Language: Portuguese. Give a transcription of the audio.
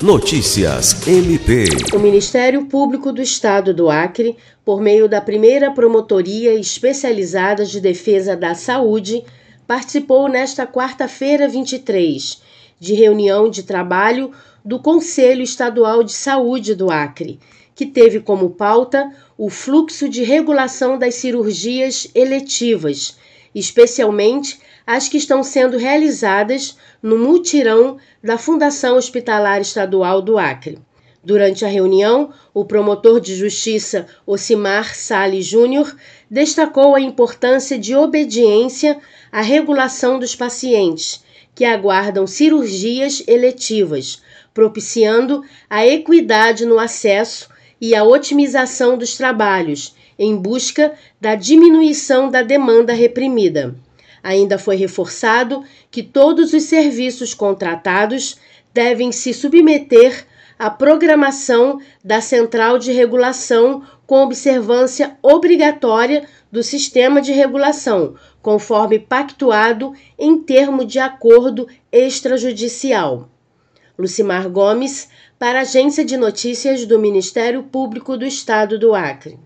Notícias MP. O Ministério Público do Estado do Acre, por meio da primeira Promotoria Especializada de Defesa da Saúde, participou nesta quarta-feira 23 de reunião de trabalho do Conselho Estadual de Saúde do Acre, que teve como pauta o fluxo de regulação das cirurgias eletivas, especialmente as que estão sendo realizadas no mutirão da Fundação Hospitalar Estadual do Acre. Durante a reunião, o promotor de justiça Ocimar Sales Júnior destacou a importância de obediência à regulação dos pacientes que aguardam cirurgias eletivas, propiciando a equidade no acesso e a otimização dos trabalhos, em busca da diminuição da demanda reprimida. Ainda foi reforçado que todos os serviços contratados devem se submeter à programação da Central de Regulação com observância obrigatória do sistema de regulação, conforme pactuado em termo de acordo extrajudicial. Lucimar Gomes, para a Agência de Notícias do Ministério Público do Estado do Acre.